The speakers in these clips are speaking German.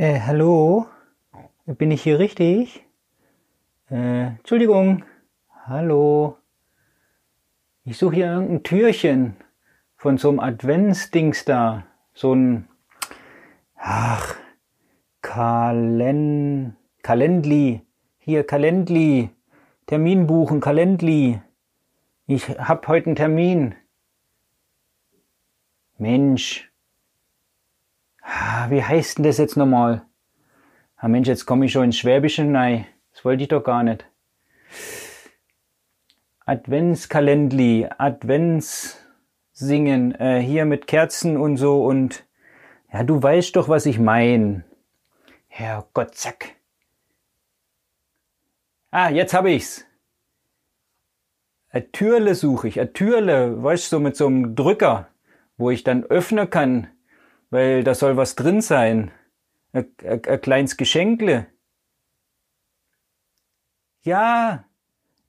Äh, hallo? Bin ich hier richtig? Äh, Entschuldigung. Hallo? Ich suche hier irgendein Türchen von so einem Adventsdings da. So ein, ach, Kalen, Kalendli. Hier, Kalendli. Termin buchen, Kalendli. Ich hab heute einen Termin. Mensch. Wie heißt denn das jetzt nochmal? Ah Mensch, jetzt komme ich schon ins Schwäbische Nein. Das wollte ich doch gar nicht. Adventskalendli, Adventssingen, äh, hier mit Kerzen und so und ja, du weißt doch, was ich mein. Herrgott, zack. Ah, jetzt hab ich's. A Türle suche ich, a Türle, weißt du, so mit so einem Drücker, wo ich dann öffnen kann, weil da soll was drin sein. Ein kleines Geschenkle. Ja,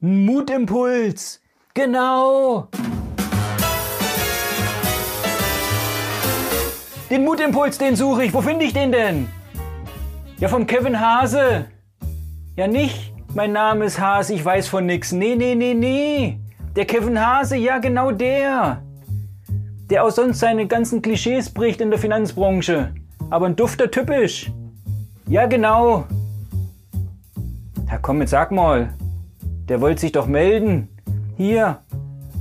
ein Mutimpuls. Genau. Den Mutimpuls, den suche ich. Wo finde ich den denn? Ja, vom Kevin Hase. Ja, nicht. Mein Name ist Hase, ich weiß von nix. Nee, nee, nee, nee. Der Kevin Hase, ja, genau der. Der auch sonst seine ganzen Klischees bricht in der Finanzbranche. Aber ein dufter typisch. Ja, genau. Ja, komm, jetzt sag mal. Der wollte sich doch melden. Hier.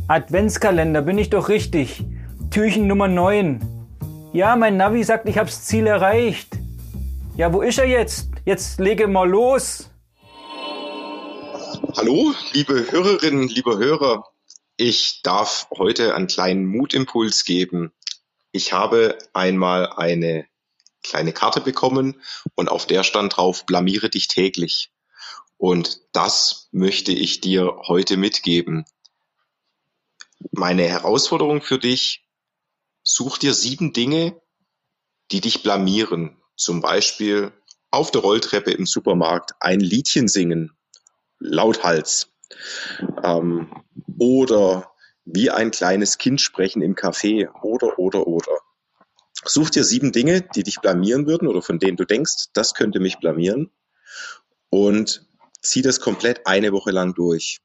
Adventskalender, bin ich doch richtig. Türchen Nummer 9. Ja, mein Navi sagt, ich hab's Ziel erreicht. Ja, wo ist er jetzt? Jetzt lege mal los. Hallo, liebe Hörerinnen, liebe Hörer. Ich darf heute einen kleinen Mutimpuls geben. Ich habe einmal eine kleine Karte bekommen und auf der stand drauf, blamiere dich täglich. Und das möchte ich dir heute mitgeben. Meine Herausforderung für dich, such dir sieben Dinge, die dich blamieren. Zum Beispiel auf der Rolltreppe im Supermarkt ein Liedchen singen, lauthals. Ähm, oder wie ein kleines Kind sprechen im Café oder, oder, oder. Such dir sieben Dinge, die dich blamieren würden oder von denen du denkst, das könnte mich blamieren und zieh das komplett eine Woche lang durch.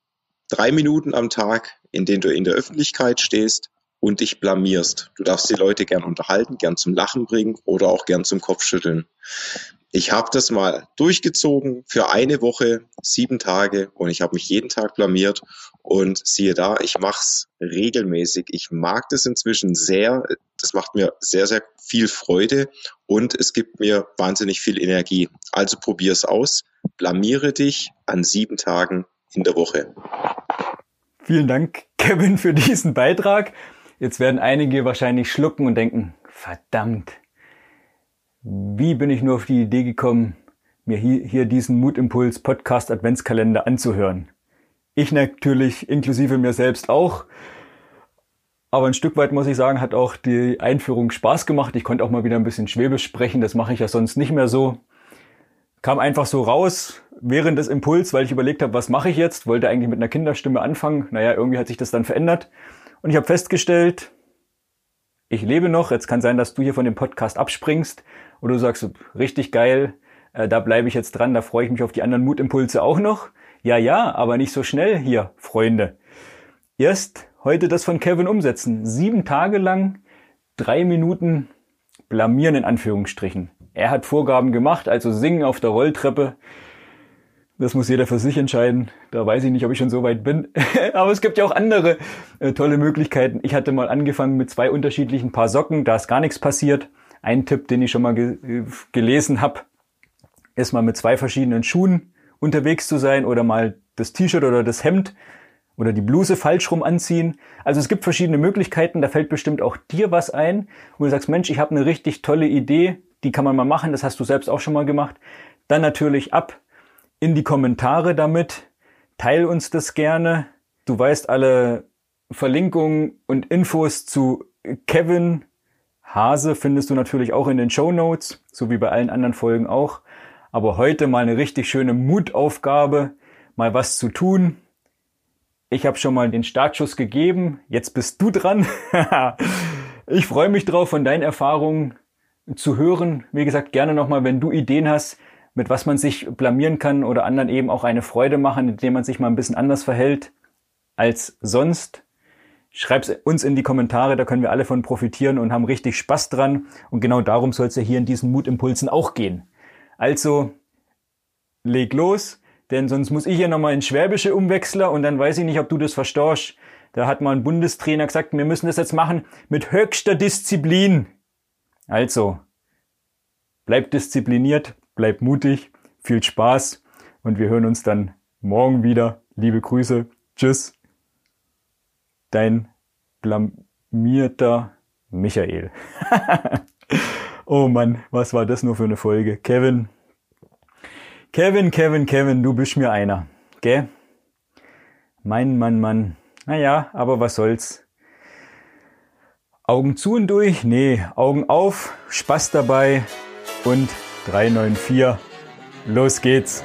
Drei Minuten am Tag, in denen du in der Öffentlichkeit stehst und dich blamierst. Du darfst die Leute gern unterhalten, gern zum Lachen bringen oder auch gern zum Kopfschütteln. Ich habe das mal durchgezogen für eine Woche, sieben Tage und ich habe mich jeden Tag blamiert und siehe da, ich mach's regelmäßig. Ich mag das inzwischen sehr. Das macht mir sehr, sehr viel Freude und es gibt mir wahnsinnig viel Energie. Also probier's aus. Blamiere dich an sieben Tagen in der Woche. Vielen Dank, Kevin, für diesen Beitrag. Jetzt werden einige wahrscheinlich schlucken und denken, verdammt, wie bin ich nur auf die Idee gekommen, mir hier, diesen Mutimpuls Podcast Adventskalender anzuhören? Ich natürlich, inklusive mir selbst auch. Aber ein Stück weit muss ich sagen, hat auch die Einführung Spaß gemacht. Ich konnte auch mal wieder ein bisschen Schwäbisch sprechen. Das mache ich ja sonst nicht mehr so. Kam einfach so raus während des Impuls, weil ich überlegt habe, was mache ich jetzt? Wollte eigentlich mit einer Kinderstimme anfangen. Naja, irgendwie hat sich das dann verändert. Und ich habe festgestellt, ich lebe noch. Jetzt kann sein, dass du hier von dem Podcast abspringst oder du sagst, richtig geil, äh, da bleibe ich jetzt dran, da freue ich mich auf die anderen Mutimpulse auch noch. Ja, ja, aber nicht so schnell hier, Freunde. Erst heute das von Kevin umsetzen. Sieben Tage lang, drei Minuten blamieren in Anführungsstrichen. Er hat Vorgaben gemacht, also singen auf der Rolltreppe. Das muss jeder für sich entscheiden. Da weiß ich nicht, ob ich schon so weit bin. Aber es gibt ja auch andere äh, tolle Möglichkeiten. Ich hatte mal angefangen mit zwei unterschiedlichen Paar Socken. Da ist gar nichts passiert. Ein Tipp, den ich schon mal ge äh, gelesen habe, ist mal mit zwei verschiedenen Schuhen unterwegs zu sein oder mal das T-Shirt oder das Hemd oder die Bluse falsch rum anziehen. Also es gibt verschiedene Möglichkeiten. Da fällt bestimmt auch dir was ein, wo du sagst, Mensch, ich habe eine richtig tolle Idee. Die kann man mal machen. Das hast du selbst auch schon mal gemacht. Dann natürlich ab in die Kommentare damit. Teil uns das gerne. Du weißt alle Verlinkungen und Infos zu Kevin Hase findest du natürlich auch in den Show Notes, so wie bei allen anderen Folgen auch. Aber heute mal eine richtig schöne Mutaufgabe, mal was zu tun. Ich habe schon mal den Startschuss gegeben, jetzt bist du dran. ich freue mich drauf, von deinen Erfahrungen zu hören. Wie gesagt, gerne nochmal, wenn du Ideen hast, mit was man sich blamieren kann oder anderen eben auch eine Freude machen, indem man sich mal ein bisschen anders verhält als sonst. Schreib's uns in die Kommentare, da können wir alle von profitieren und haben richtig Spaß dran. Und genau darum soll es ja hier in diesen Mutimpulsen auch gehen. Also, leg los, denn sonst muss ich hier nochmal ins Schwäbische umwechseln und dann weiß ich nicht, ob du das verstehst. Da hat mal ein Bundestrainer gesagt, wir müssen das jetzt machen mit höchster Disziplin. Also, bleib diszipliniert, bleib mutig, viel Spaß und wir hören uns dann morgen wieder. Liebe Grüße, tschüss, dein blamierter Michael. oh Mann, was war das nur für eine Folge? Kevin, Kevin, Kevin, Kevin, du bist mir einer, gell? Mein Mann, Mann. Naja, aber was soll's. Augen zu und durch? Nee, Augen auf, Spaß dabei und 394. Los geht's.